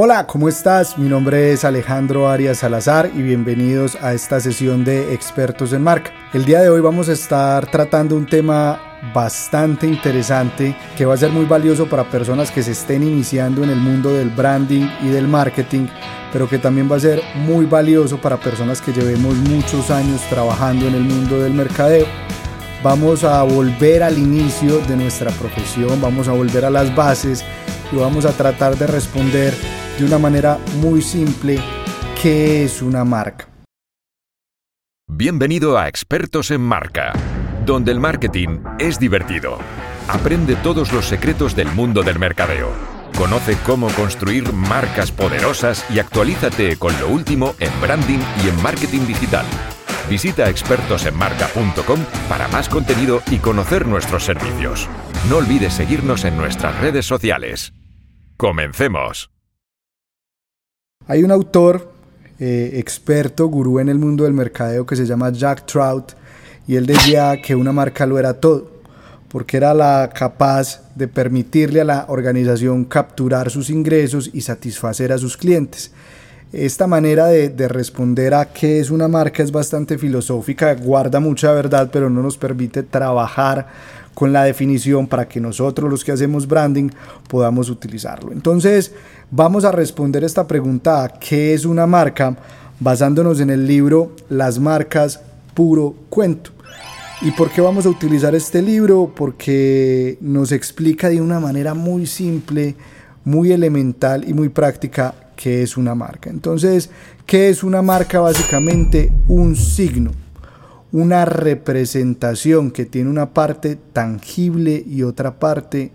Hola, ¿cómo estás? Mi nombre es Alejandro Arias Salazar y bienvenidos a esta sesión de Expertos en Marca. El día de hoy vamos a estar tratando un tema bastante interesante que va a ser muy valioso para personas que se estén iniciando en el mundo del branding y del marketing, pero que también va a ser muy valioso para personas que llevemos muchos años trabajando en el mundo del mercadeo. Vamos a volver al inicio de nuestra profesión, vamos a volver a las bases y vamos a tratar de responder de una manera muy simple qué es una marca. Bienvenido a Expertos en Marca, donde el marketing es divertido. Aprende todos los secretos del mundo del mercadeo. Conoce cómo construir marcas poderosas y actualízate con lo último en branding y en marketing digital. Visita expertosenmarca.com para más contenido y conocer nuestros servicios. No olvides seguirnos en nuestras redes sociales. Comencemos. Hay un autor eh, experto, gurú en el mundo del mercadeo que se llama Jack Trout y él decía que una marca lo era todo, porque era la capaz de permitirle a la organización capturar sus ingresos y satisfacer a sus clientes. Esta manera de, de, responder a qué es una marca es bastante filosófica, guarda mucha verdad, pero no nos permite trabajar con la definición para que nosotros los que hacemos branding podamos utilizarlo. Entonces, vamos a responder esta pregunta, ¿qué es una marca? Basándonos en el libro Las marcas, puro cuento. ¿Y por qué vamos a utilizar este libro? Porque nos explica de una manera muy simple, muy elemental y muy práctica qué es una marca. Entonces, ¿qué es una marca? Básicamente un signo una representación que tiene una parte tangible y otra parte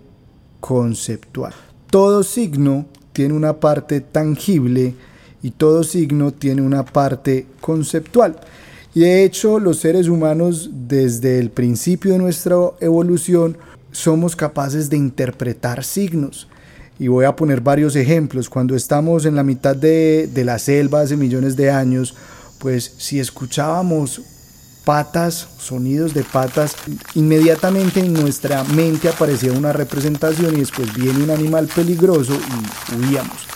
conceptual. Todo signo tiene una parte tangible y todo signo tiene una parte conceptual. Y de hecho los seres humanos desde el principio de nuestra evolución somos capaces de interpretar signos. Y voy a poner varios ejemplos. Cuando estamos en la mitad de, de la selva hace millones de años, pues si escuchábamos patas, sonidos de patas, inmediatamente en nuestra mente aparecía una representación y después viene un animal peligroso y huíamos.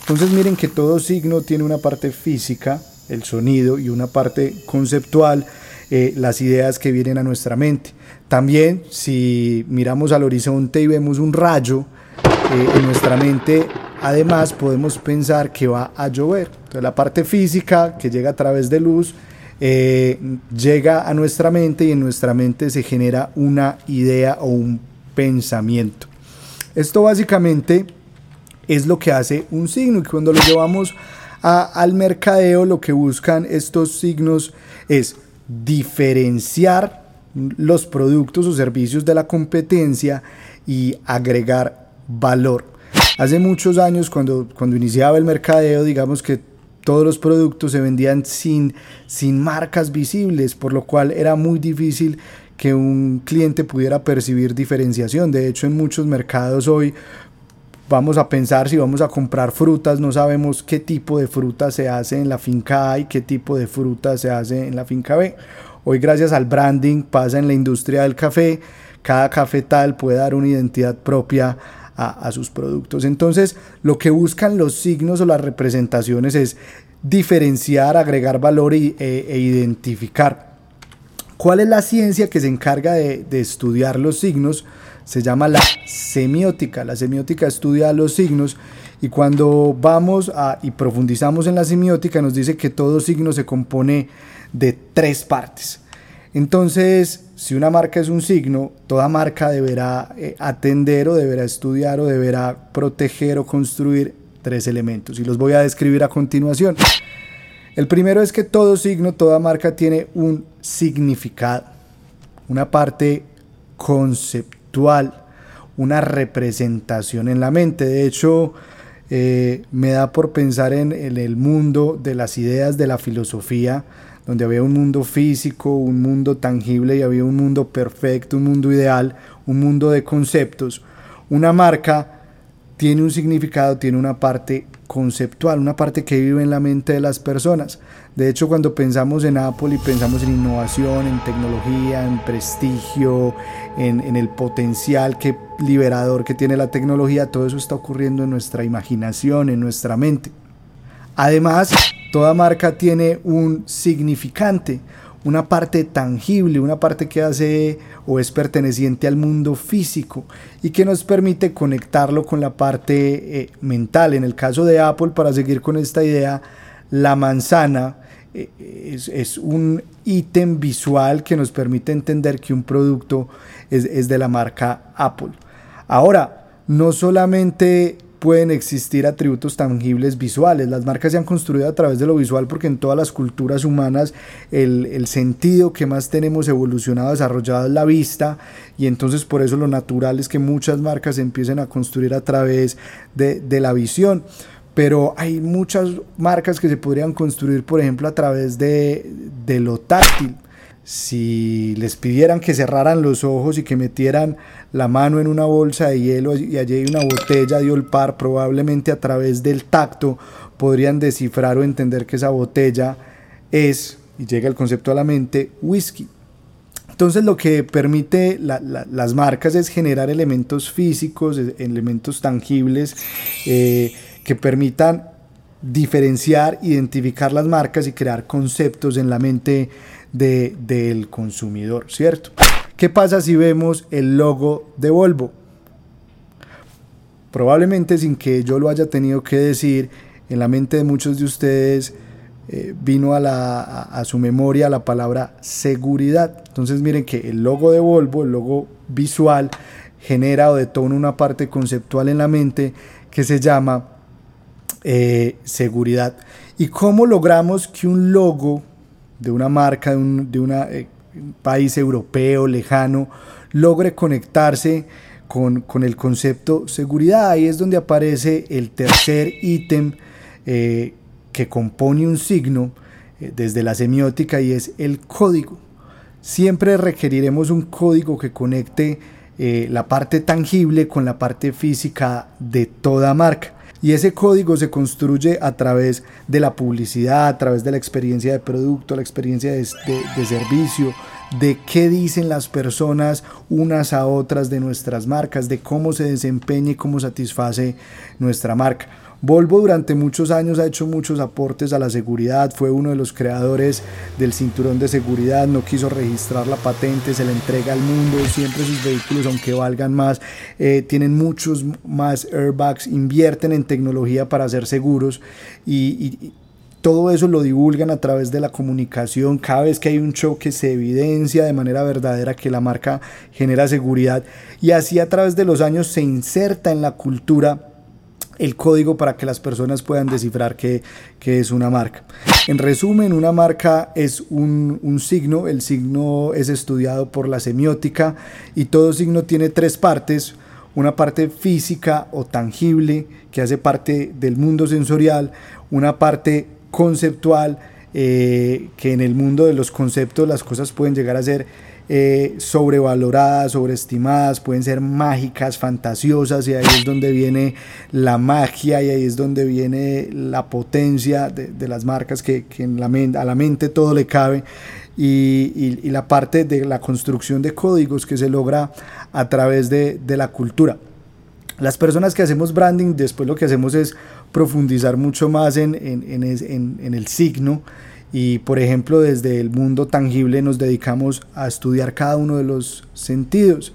Entonces miren que todo signo tiene una parte física, el sonido, y una parte conceptual, eh, las ideas que vienen a nuestra mente. También si miramos al horizonte y vemos un rayo, eh, en nuestra mente además podemos pensar que va a llover. Entonces la parte física que llega a través de luz, eh, llega a nuestra mente y en nuestra mente se genera una idea o un pensamiento. Esto básicamente es lo que hace un signo y cuando lo llevamos al mercadeo lo que buscan estos signos es diferenciar los productos o servicios de la competencia y agregar valor. Hace muchos años cuando, cuando iniciaba el mercadeo, digamos que todos los productos se vendían sin, sin marcas visibles, por lo cual era muy difícil que un cliente pudiera percibir diferenciación. De hecho, en muchos mercados hoy vamos a pensar si vamos a comprar frutas, no sabemos qué tipo de fruta se hace en la finca A y qué tipo de fruta se hace en la finca B. Hoy gracias al branding pasa en la industria del café, cada cafetal puede dar una identidad propia a, sus productos. Entonces, lo que buscan los signos o las representaciones es diferenciar, agregar valor e, e, identificar. ¿Cuál es la ciencia que se encarga de, estudiar los signos? Se llama la semiótica. La semiótica estudia los signos y cuando vamos a, y profundizamos en la semiótica nos dice que todo signo se compone de tres partes. Entonces, si una marca es un signo, toda marca deberá eh, atender o deberá estudiar o deberá proteger o construir tres elementos y los voy a describir a continuación. El primero es que todo signo, toda marca tiene un significado, una parte conceptual, una representación en la mente. De hecho, eh, me da por pensar en, en el mundo de las ideas de la filosofía, donde había un mundo físico, un mundo tangible y había un mundo perfecto, un mundo ideal, un mundo de conceptos. Una marca tiene un significado, tiene una parte conceptual, una parte que vive en la mente de las personas. De hecho, cuando pensamos en Apple y pensamos en innovación, en tecnología, en prestigio, en, el potencial que, liberador que tiene la tecnología, todo eso está ocurriendo en nuestra imaginación, en nuestra mente. Además, toda marca tiene un significante, una parte tangible, una parte que hace o es perteneciente al mundo físico y que nos permite conectarlo con la parte eh, mental. En el caso de Apple, para seguir con esta idea, la manzana eh, es, un ítem visual que nos permite entender que un producto es, es de la marca Apple. Ahora, no solamente pueden existir atributos tangibles visuales. Las marcas se han construido a través de lo visual porque en todas las culturas humanas el, sentido que más tenemos evolucionado, desarrollado es la vista y entonces por eso lo natural es que muchas marcas empiecen a construir a través de, la visión. Pero hay muchas marcas que se podrían construir, por ejemplo, a través de, de lo táctil si les pidieran que cerraran los ojos y que metieran la mano en una bolsa de hielo y allí hay una botella de olpar, probablemente a través del tacto podrían descifrar o entender que esa botella es, y llega el concepto a la mente, whisky. Entonces lo que permite las marcas es generar elementos físicos, elementos tangibles eh, que permitan diferenciar, identificar las marcas y crear conceptos en la mente del consumidor, ¿cierto? ¿Qué pasa si vemos el logo de Volvo? Probablemente sin que yo lo haya tenido que decir, en la mente de muchos de ustedes eh, vino a, la, a, su memoria la palabra seguridad. Entonces miren que el logo de Volvo, el logo visual, genera o detona una parte conceptual en la mente que se llama eh, seguridad. ¿Y cómo logramos que un logo de una marca, de un de eh, país europeo lejano, logre conectarse con, el concepto seguridad. Ahí es donde aparece el tercer ítem eh, que compone un signo eh, desde la semiótica y es el código. Siempre requeriremos un código que conecte la parte tangible con la parte física de toda marca. Y ese código se construye a través de la publicidad, a través de la experiencia de producto, la experiencia de, servicio, de qué dicen las personas unas a otras de nuestras marcas, de cómo se desempeña y cómo satisface nuestra marca. Volvo durante muchos años ha hecho muchos aportes a la seguridad, fue uno de los creadores del cinturón de seguridad, no quiso registrar la patente, se la entrega al mundo, siempre sus vehículos, aunque valgan más, eh, tienen muchos más airbags, invierten en tecnología para ser seguros y, todo eso lo divulgan a través de la comunicación. Cada vez que hay un choque se evidencia de manera verdadera que la marca genera seguridad y así a través de los años se inserta en la cultura el código para que las personas puedan descifrar qué, es una marca. En resumen, una marca es un, un, signo, el signo es estudiado por la semiótica y todo signo tiene tres partes, una parte física o tangible que hace parte del mundo sensorial, una parte conceptual eh, que en el mundo de los conceptos las cosas pueden llegar a ser eh, sobrevaloradas, sobreestimadas, pueden ser mágicas, fantasiosas, y ahí es donde viene la magia y ahí es donde viene la potencia de, las marcas que, a la mente todo le cabe. Y, la parte de la construcción de códigos que se logra a través de, la cultura. Las personas que hacemos branding, después lo que hacemos es profundizar mucho más en, en el signo y por ejemplo desde el mundo tangible nos dedicamos a estudiar cada uno de los sentidos.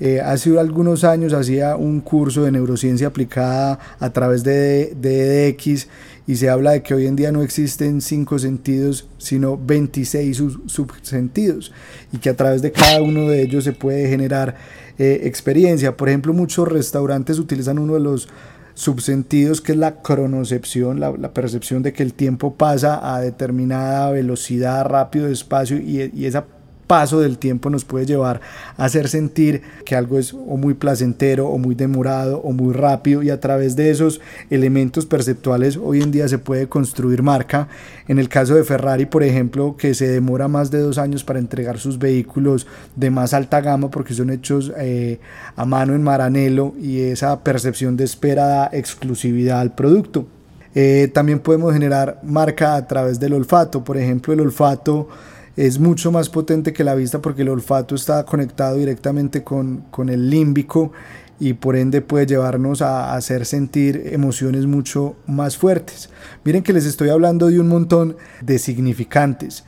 Eh, hace algunos años hacía un curso de neurociencia aplicada a través de DDX y se habla de que hoy en día no existen cinco sentidos, sino 26 subsentidos y que a través de cada uno de ellos se puede generar eh, experiencia. Por ejemplo, muchos restaurantes utilizan uno de los subsentidos, que es la cronocepción, la, percepción de que el tiempo pasa a determinada velocidad, rápido, despacio, y, y esa paso del tiempo nos puede llevar a hacer sentir que algo es muy placentero o muy demorado o muy rápido y a través de esos elementos perceptuales hoy en día se puede construir marca. En el caso de Ferrari, por ejemplo, que se demora más de dos años para entregar sus vehículos de más alta gama porque son hechos eh, a mano en Maranello y esa percepción de espera da exclusividad al producto. Eh, también podemos generar marca a través del olfato. Por ejemplo, el olfato es mucho más potente que la vista porque el olfato está conectado directamente con, con el límbico y por ende puede llevarnos a hacer sentir emociones mucho más fuertes. Miren que les estoy hablando de un montón de significantes.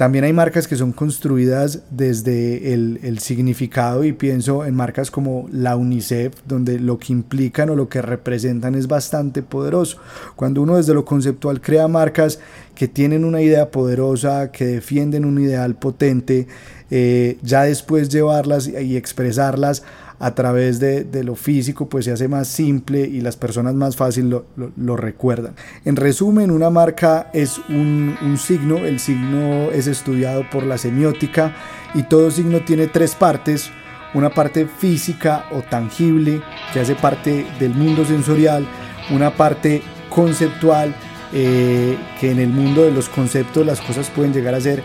También hay marcas que son construidas desde el, significado y pienso en marcas como la UNICEF, donde lo que implican o lo que representan es bastante poderoso. Cuando uno desde lo conceptual crea marcas que tienen una idea poderosa, que defienden un ideal potente, eh, ya después llevarlas y expresarlas a través de, lo físico pues se hace más simple y las personas más fácil lo, recuerdan. En resumen, una marca es un, un, signo, el signo es estudiado por la semiótica y todo signo tiene tres partes, una parte física o tangible que hace parte del mundo sensorial, una parte conceptual eh, que en el mundo de los conceptos las cosas pueden llegar a ser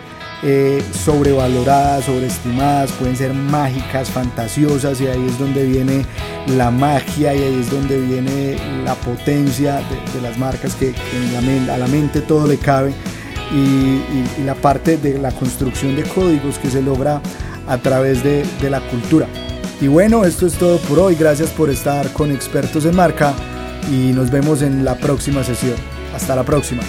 eh, sobrevaloradas, sobreestimadas, pueden ser mágicas, fantasiosas y ahí es donde viene la magia y ahí es donde viene la potencia de, las marcas que, a la mente todo le cabe y, la parte de la construcción de códigos que se logra a través de, de la cultura. Y bueno, esto es todo por hoy. Gracias por estar con expertos en marca y nos vemos en la próxima sesión. Hasta la próxima.